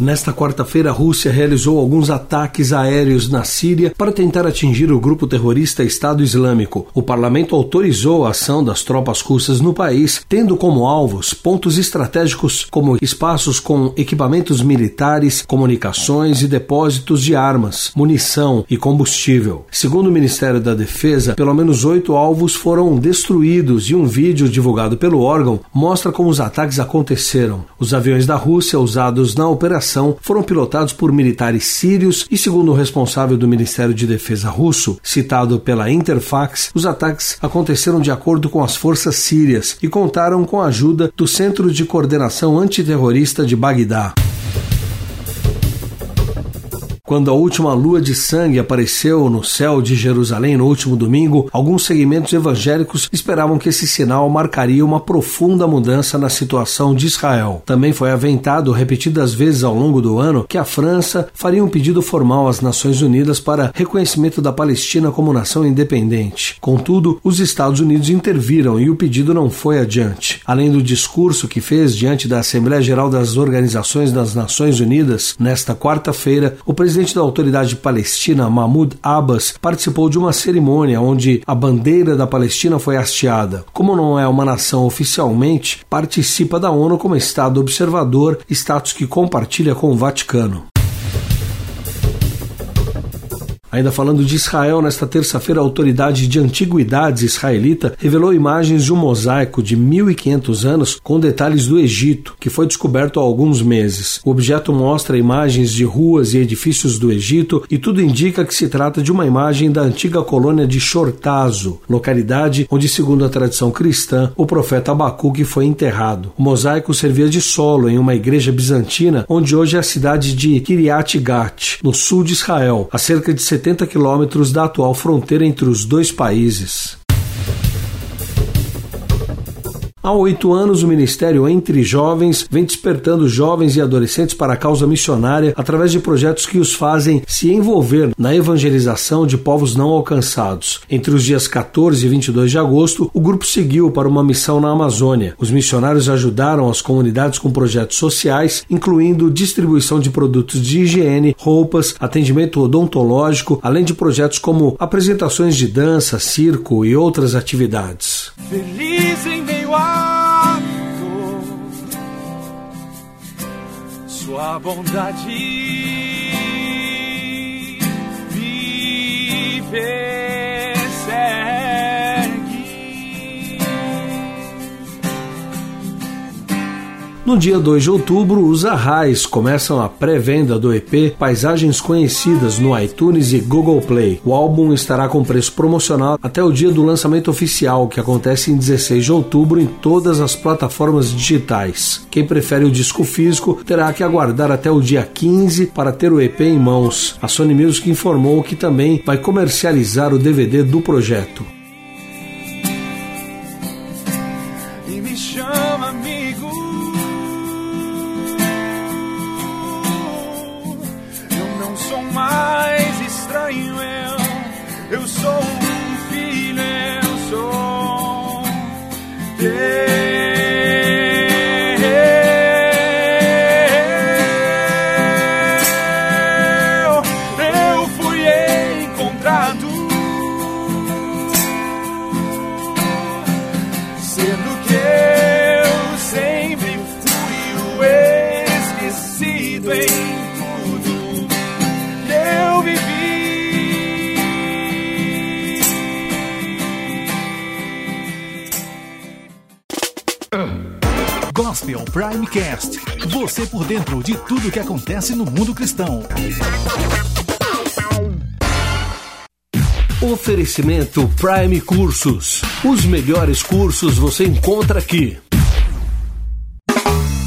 Nesta quarta-feira, a Rússia realizou alguns ataques aéreos na Síria para tentar atingir o grupo terrorista Estado Islâmico. O parlamento autorizou a ação das tropas russas no país, tendo como alvos pontos estratégicos como espaços com equipamentos militares, comunicações e depósitos de armas, munição e combustível. Segundo o Ministério da Defesa, pelo menos oito alvos foram destruídos e um vídeo divulgado pelo órgão mostra como os ataques aconteceram. Os aviões da Rússia usados na operação operação foram pilotados por militares sírios e, segundo o responsável do Ministério de Defesa russo, citado pela Interfax, os ataques aconteceram de acordo com as forças sírias e contaram com a ajuda do Centro de Coordenação Antiterrorista de Bagdá. Quando a última lua de sangue apareceu no céu de Jerusalém no último domingo, alguns segmentos evangélicos esperavam que esse sinal marcaria uma profunda mudança na situação de Israel. Também foi aventado repetidas vezes ao longo do ano que a França faria um pedido formal às Nações Unidas para reconhecimento da Palestina como nação independente. Contudo, os Estados Unidos interviram e o pedido não foi adiante. Além do discurso que fez diante da Assembleia Geral das Organizações das Nações Unidas nesta quarta-feira, o presidente presidente da autoridade palestina, Mahmoud Abbas, participou de uma cerimônia onde a bandeira da Palestina foi hasteada. Como não é uma nação oficialmente, participa da ONU como Estado observador, status que compartilha com o Vaticano. Ainda falando de Israel, nesta terça-feira, a autoridade de antiguidades israelita revelou imagens de um mosaico de 1500 anos com detalhes do Egito, que foi descoberto há alguns meses. O objeto mostra imagens de ruas e edifícios do Egito e tudo indica que se trata de uma imagem da antiga colônia de Shortazo, localidade onde, segundo a tradição cristã, o profeta Abacuque foi enterrado. O mosaico servia de solo em uma igreja bizantina, onde hoje é a cidade de Kiryat Gat, no sul de Israel, a cerca de 70 quilômetros da atual fronteira entre os dois países. Há oito anos, o Ministério Entre Jovens vem despertando jovens e adolescentes para a causa missionária através de projetos que os fazem se envolver na evangelização de povos não alcançados. Entre os dias 14 e 22 de agosto, o grupo seguiu para uma missão na Amazônia. Os missionários ajudaram as comunidades com projetos sociais, incluindo distribuição de produtos de higiene, roupas, atendimento odontológico, além de projetos como apresentações de dança, circo e outras atividades. Feliz em sua bondade. Viver No dia 2 de outubro, os Arrais começam a pré-venda do EP Paisagens Conhecidas no iTunes e Google Play. O álbum estará com preço promocional até o dia do lançamento oficial, que acontece em 16 de outubro em todas as plataformas digitais. Quem prefere o disco físico terá que aguardar até o dia 15 para ter o EP em mãos. A Sony Music informou que também vai comercializar o DVD do projeto. Sou mais estranho, eu, eu sou um filho, eu sou teu. Eu Gospel Primecast. Você por dentro de tudo que acontece no mundo cristão. Oferecimento Prime Cursos. Os melhores cursos você encontra aqui.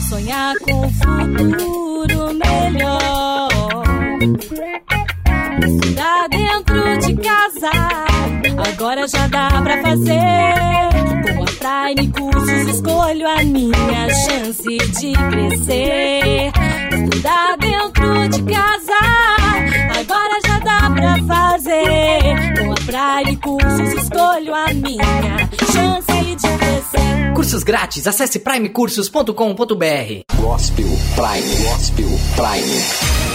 Sonhar com um futuro melhor. Estudar dentro de casa. Agora já dá pra fazer Cursos escolho a minha chance de crescer. Estudar dentro de casa, agora já dá pra fazer. Com a Prime Cursos escolho a minha chance de crescer. Cursos grátis, acesse primecursos.com.br. Gospel Prime, Gospel Prime.